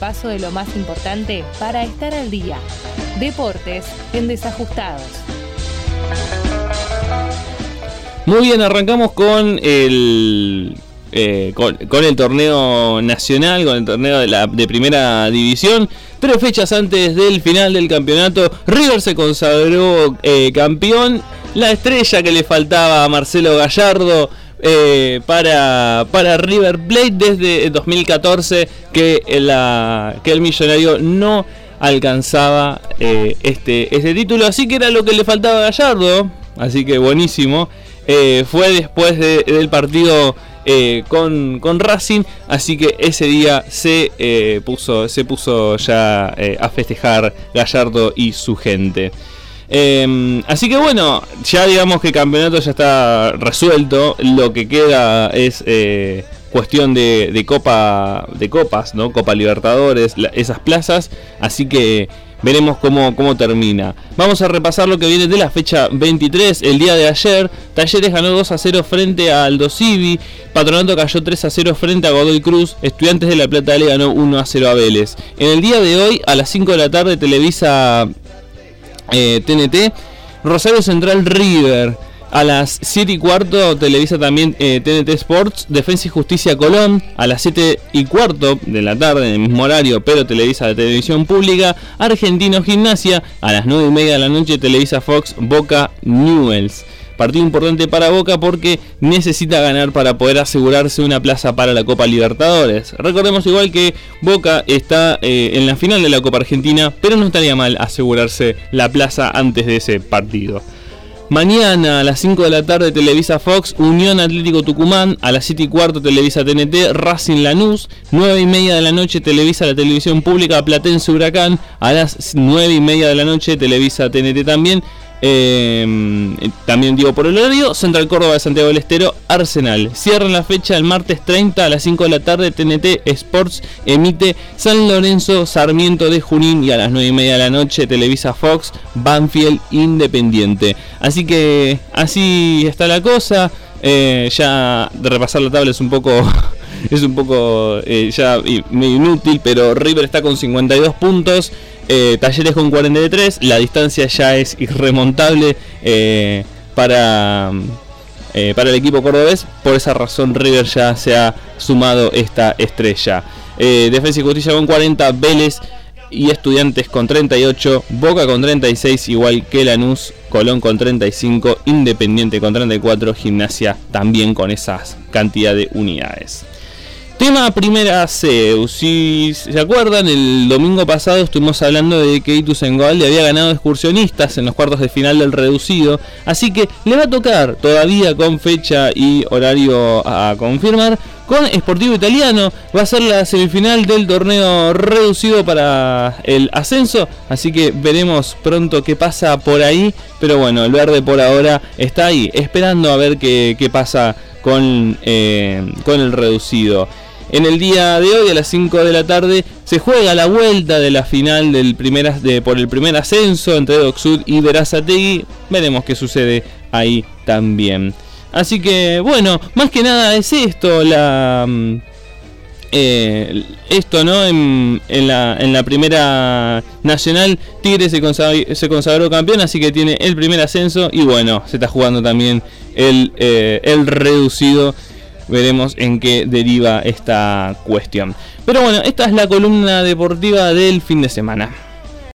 repaso de lo más importante para estar al día. Deportes en desajustados. Muy bien, arrancamos con el eh, con, el torneo nacional, con el torneo de, la, de primera división. Tres fechas antes del final del campeonato, River se consagró eh, campeón. La estrella que le faltaba a Marcelo Gallardo eh, para, para River Plate desde 2014 que, el millonario no alcanzaba este, este título. Así que era lo que le faltaba a Gallardo. Así que buenísimo. fue después del partido eh, con, con, Racing, así que ese día se, eh, puso, se puso ya eh, a festejar Gallardo y su gente. Em, así que bueno, ya digamos que el campeonato ya está resuelto, lo que queda es cuestión de, copa de copas, ¿no? Copa Libertadores, esas plazas, así que Veremos cómo, cómo termina. Vamos a repasar lo que viene de la fecha 23. El día de ayer, Talleres ganó 2 a 0 frente a Aldo Civi. Patronato cayó 3 a 0 frente a Godoy Cruz. Estudiantes de La Plata le ganó 1 a 0 a Vélez. En el día de hoy, a las 5 de la tarde, Televisa TNT. Eh, Rosario Central River. A las 7 y cuarto Televisa también TNT eh, Sports, Defensa y Justicia Colón. A las 7 y cuarto de la tarde, en el mismo horario, pero Televisa de Televisión Pública. Argentino Gimnasia. A las 9 y media de la noche Televisa Fox Boca Newells. Partido importante para Boca porque necesita ganar para poder asegurarse una plaza para la Copa Libertadores. Recordemos igual que Boca está eh, en la final de la Copa Argentina, pero no estaría mal asegurarse la plaza antes de ese partido. Mañana a las 5 de la tarde Televisa Fox, Unión Atlético Tucumán, a las 7 y cuarto Televisa TNT, Racing Lanús, 9 y media de la noche Televisa la televisión pública, Platense Huracán, a las 9 y media de la noche Televisa TNT también, Em, también digo por el horario, Central Córdoba de Santiago del Estero, Arsenal. Cierran la fecha el martes 30 a las 5 de la tarde. TNT Sports emite San Lorenzo, Sarmiento de Junín y a las 9 y media de la noche Televisa Fox, Banfield Independiente. Así que así está la cosa. Eh, ya de repasar la tabla es un poco es un poco eh, ya inútil, pero River está con 52 puntos. Eh, Talleres con 43, la distancia ya es irremontable eh, para, eh, para el equipo cordobés, por esa razón River ya se ha sumado esta estrella. Defensa y Justicia con 40, Vélez y Estudiantes con 38, Boca con 36, igual que Lanús, Colón con 35, Independiente con 34, Gimnasia también con esas cantidad de unidades. Tema primera C. Si se acuerdan, el domingo pasado estuvimos hablando de que le había ganado excursionistas en los cuartos de final del reducido. Así que le va a tocar todavía con fecha y horario a confirmar. Con Sportivo Italiano va a ser la semifinal del torneo reducido para el ascenso. Así que veremos pronto qué pasa por ahí. Pero bueno, el verde por ahora está ahí, esperando a ver qué, pasa con, eh, con el reducido. En el día de hoy, a las 5 de la tarde, se juega la vuelta de la final del primer, por el primer ascenso entre Docsud y Verazategui. Veremos qué sucede ahí también. Así que, bueno, más que nada es esto, la... Mm, eh, esto, ¿no? En, la, en, la, primera nacional, Tigre se consagró, campeón, así que tiene el primer ascenso y bueno, se está jugando también el, eh, el reducido veremos en qué deriva esta cuestión. Pero bueno, esta es la columna deportiva del fin de semana.